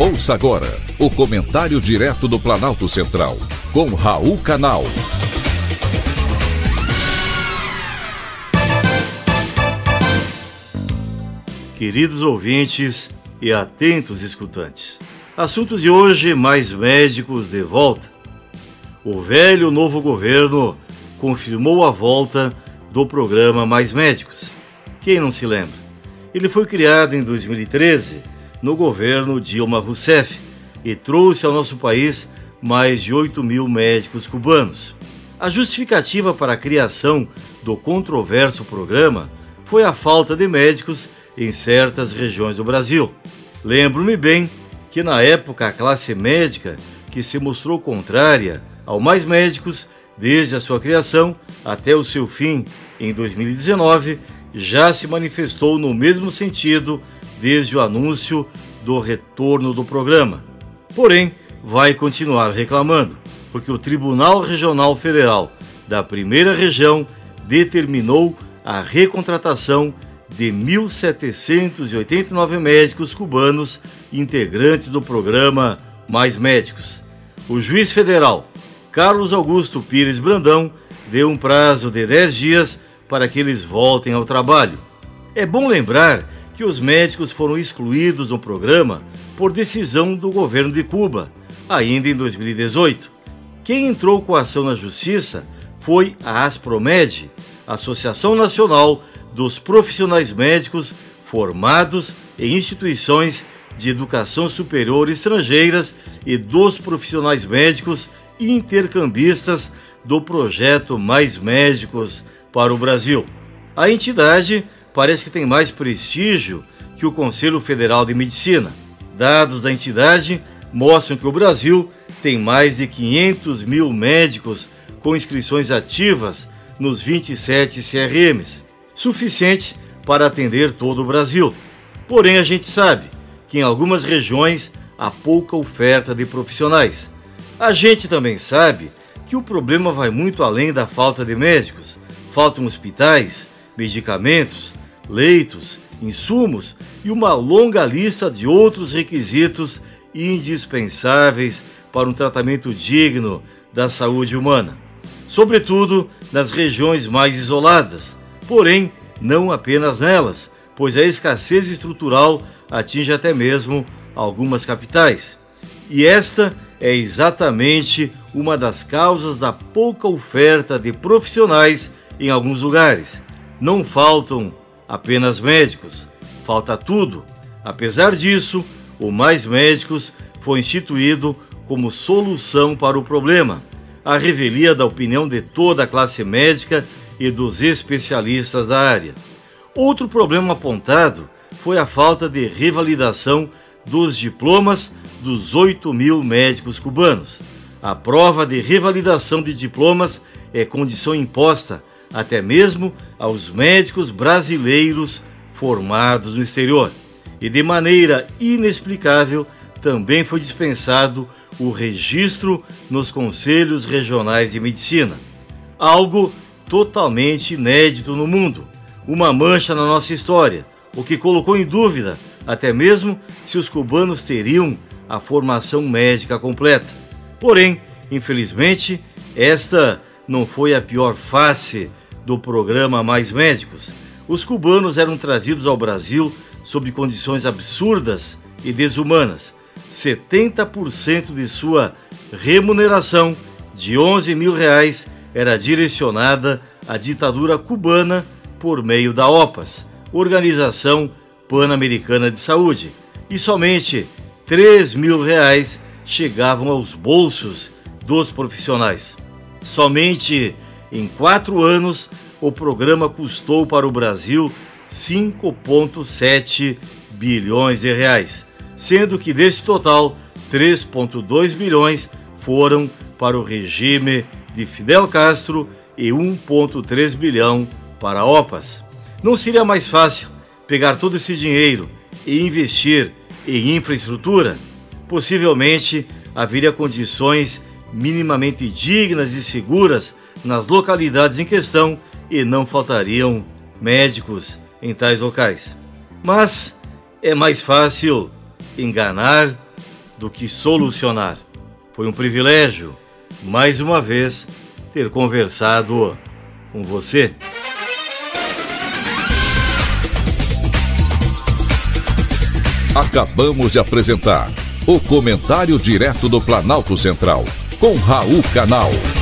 Ouça agora o comentário direto do Planalto Central, com Raul Canal. Queridos ouvintes e atentos escutantes, assuntos de hoje: mais médicos de volta. O velho novo governo confirmou a volta do programa Mais Médicos. Quem não se lembra? Ele foi criado em 2013 no governo Dilma Rousseff e trouxe ao nosso país mais de 8 mil médicos cubanos. A justificativa para a criação do controverso programa foi a falta de médicos em certas regiões do Brasil. Lembro-me bem que na época a classe médica, que se mostrou contrária ao mais médicos desde a sua criação até o seu fim em 2019, já se manifestou no mesmo sentido desde o anúncio do retorno do programa. Porém, vai continuar reclamando, porque o Tribunal Regional Federal da Primeira Região determinou a recontratação de 1.789 médicos cubanos integrantes do programa Mais Médicos. O juiz federal Carlos Augusto Pires Brandão deu um prazo de 10 dias para que eles voltem ao trabalho. É bom lembrar que os médicos foram excluídos no programa por decisão do governo de Cuba, ainda em 2018. Quem entrou com a ação na justiça foi a Aspromed, Associação Nacional dos Profissionais Médicos Formados em Instituições de Educação Superior Estrangeiras e dos profissionais médicos intercambistas do projeto Mais Médicos para o Brasil. A entidade parece que tem mais prestígio que o Conselho Federal de Medicina. Dados da entidade mostram que o Brasil tem mais de 500 mil médicos com inscrições ativas nos 27 CRMs, suficiente para atender todo o Brasil. Porém, a gente sabe que em algumas regiões há pouca oferta de profissionais. A gente também sabe que o problema vai muito além da falta de médicos. Faltam hospitais, medicamentos, leitos, insumos e uma longa lista de outros requisitos indispensáveis para um tratamento digno da saúde humana, sobretudo nas regiões mais isoladas, porém não apenas nelas, pois a escassez estrutural atinge até mesmo algumas capitais. E esta é exatamente uma das causas da pouca oferta de profissionais em alguns lugares. Não faltam apenas médicos, falta tudo. Apesar disso, o Mais Médicos foi instituído como solução para o problema, a revelia da opinião de toda a classe médica e dos especialistas da área. Outro problema apontado foi a falta de revalidação dos diplomas dos 8 mil médicos cubanos. A prova de revalidação de diplomas é condição imposta até mesmo aos médicos brasileiros formados no exterior. E de maneira inexplicável, também foi dispensado o registro nos conselhos regionais de medicina. Algo totalmente inédito no mundo, uma mancha na nossa história, o que colocou em dúvida até mesmo se os cubanos teriam a formação médica completa. Porém, infelizmente, esta não foi a pior face do programa Mais Médicos, os cubanos eram trazidos ao Brasil sob condições absurdas e desumanas. 70% de sua remuneração de 11 mil reais era direcionada à ditadura cubana por meio da OPAS, Organização Pan-Americana de Saúde, e somente 3 mil reais chegavam aos bolsos dos profissionais. Somente em quatro anos, o programa custou para o Brasil 5,7 bilhões de reais, sendo que desse total, 3,2 bilhões foram para o regime de Fidel Castro e 1,3 bilhão para OPAS. Não seria mais fácil pegar todo esse dinheiro e investir em infraestrutura? Possivelmente haveria condições minimamente dignas e seguras nas localidades em questão e não faltariam médicos em tais locais. Mas é mais fácil enganar do que solucionar. Foi um privilégio, mais uma vez, ter conversado com você. Acabamos de apresentar o Comentário Direto do Planalto Central, com Raul Canal.